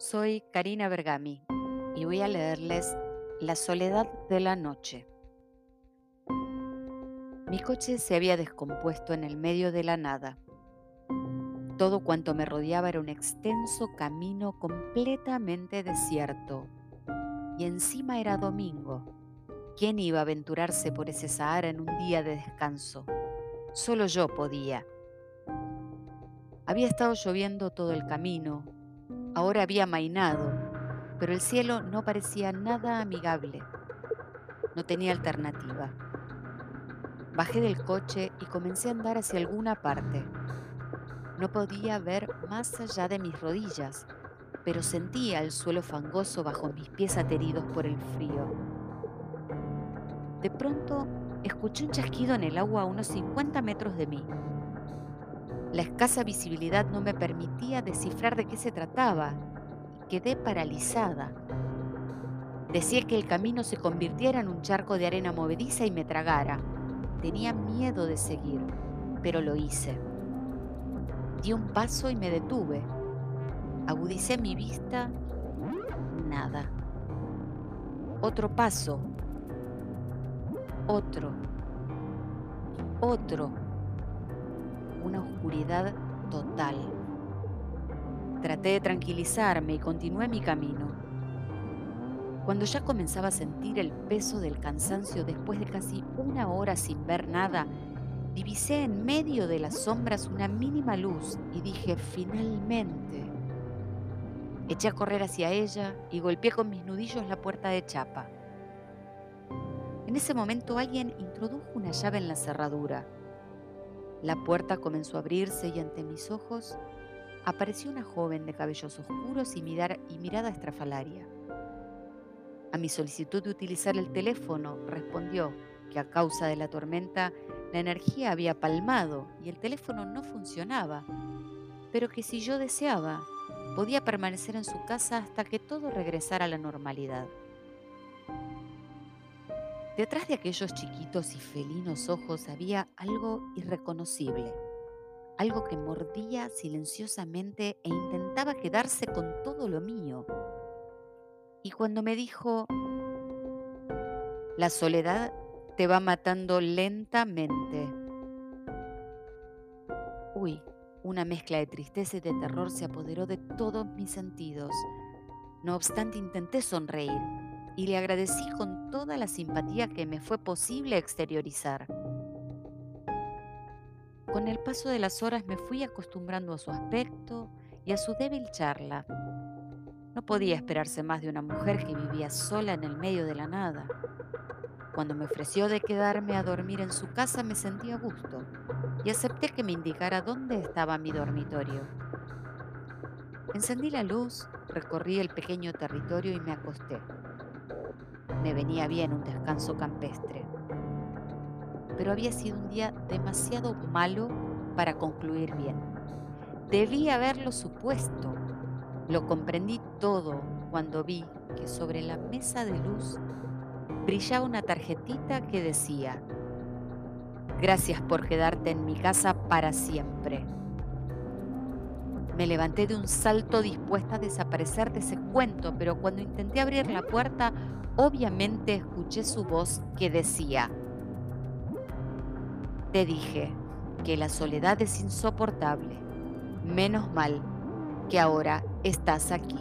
Soy Karina Bergami y voy a leerles La soledad de la noche. Mi coche se había descompuesto en el medio de la nada. Todo cuanto me rodeaba era un extenso camino completamente desierto. Y encima era domingo. ¿Quién iba a aventurarse por ese Sahara en un día de descanso? Solo yo podía. Había estado lloviendo todo el camino, Ahora había mainado, pero el cielo no parecía nada amigable. No tenía alternativa. Bajé del coche y comencé a andar hacia alguna parte. No podía ver más allá de mis rodillas, pero sentía el suelo fangoso bajo mis pies ateridos por el frío. De pronto escuché un chasquido en el agua a unos 50 metros de mí. La escasa visibilidad no me permitía descifrar de qué se trataba quedé paralizada. Decía que el camino se convirtiera en un charco de arena movediza y me tragara. Tenía miedo de seguir, pero lo hice. Di un paso y me detuve. Agudicé mi vista. Nada. Otro paso. Otro. Otro una oscuridad total. Traté de tranquilizarme y continué mi camino. Cuando ya comenzaba a sentir el peso del cansancio después de casi una hora sin ver nada, divisé en medio de las sombras una mínima luz y dije, finalmente. Eché a correr hacia ella y golpeé con mis nudillos la puerta de chapa. En ese momento alguien introdujo una llave en la cerradura. La puerta comenzó a abrirse y ante mis ojos apareció una joven de cabellos oscuros y, mirada estrafalaria. A mi solicitud de utilizar el teléfono respondió que a causa de la tormenta la energía había palmado y el teléfono no funcionaba, pero que si yo deseaba podía permanecer en su casa hasta que todo regresara a la normalidad. Detrás de aquellos chiquitos y felinos ojos había algo irreconocible, algo que mordía silenciosamente e intentaba quedarse con todo lo mío. Y cuando me dijo, la soledad te va matando lentamente. Uy, una mezcla de tristeza y de terror se apoderó de todos mis sentidos. No obstante, intenté sonreír y le agradecí con toda la simpatía que me fue posible exteriorizar. Con el paso de las horas me fui acostumbrando a su aspecto y a su débil charla. No podía esperarse más de una mujer que vivía sola en el medio de la nada. Cuando me ofreció de quedarme a dormir en su casa me sentí a gusto y acepté que me indicara dónde estaba mi dormitorio. Encendí la luz, recorrí el pequeño territorio y me acosté. Me venía bien un descanso campestre. Pero había sido un día demasiado malo para concluir bien. Debí haberlo supuesto. Lo comprendí todo cuando vi que sobre la mesa de luz brillaba una tarjetita que decía, Gracias por quedarte en mi casa para siempre. Me levanté de un salto dispuesta a desaparecer de ese cuento, pero cuando intenté abrir la puerta, obviamente escuché su voz que decía, Te dije que la soledad es insoportable. Menos mal que ahora estás aquí.